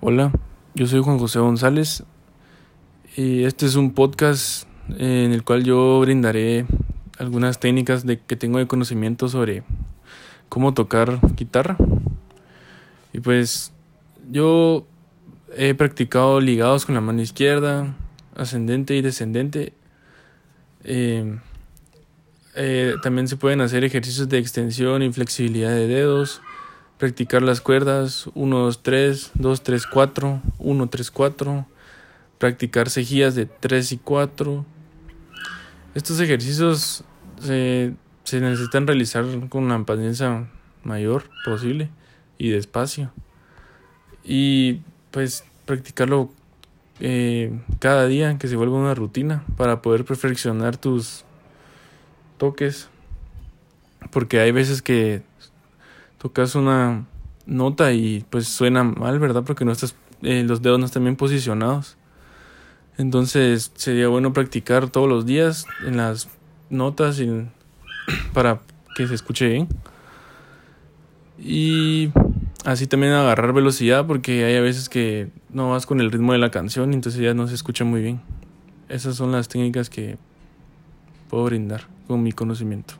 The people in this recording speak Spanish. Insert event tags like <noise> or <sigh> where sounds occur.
Hola, yo soy Juan José González y este es un podcast en el cual yo brindaré algunas técnicas de que tengo de conocimiento sobre cómo tocar guitarra. Y pues yo he practicado ligados con la mano izquierda, ascendente y descendente. Eh, eh, también se pueden hacer ejercicios de extensión y flexibilidad de dedos practicar las cuerdas 1, 2, 3, 2, 3, 4, 1, 3, 4, practicar cejillas de 3 y 4. Estos ejercicios se, se necesitan realizar con la paciencia mayor posible y despacio. Y pues practicarlo eh, cada día, que se vuelva una rutina para poder perfeccionar tus toques. Porque hay veces que tocas una nota y pues suena mal, ¿verdad? Porque no estás, eh, los dedos no están bien posicionados. Entonces sería bueno practicar todos los días en las notas <clears throat> para que se escuche bien. Y así también agarrar velocidad porque hay a veces que no vas con el ritmo de la canción y entonces ya no se escucha muy bien. Esas son las técnicas que puedo brindar con mi conocimiento.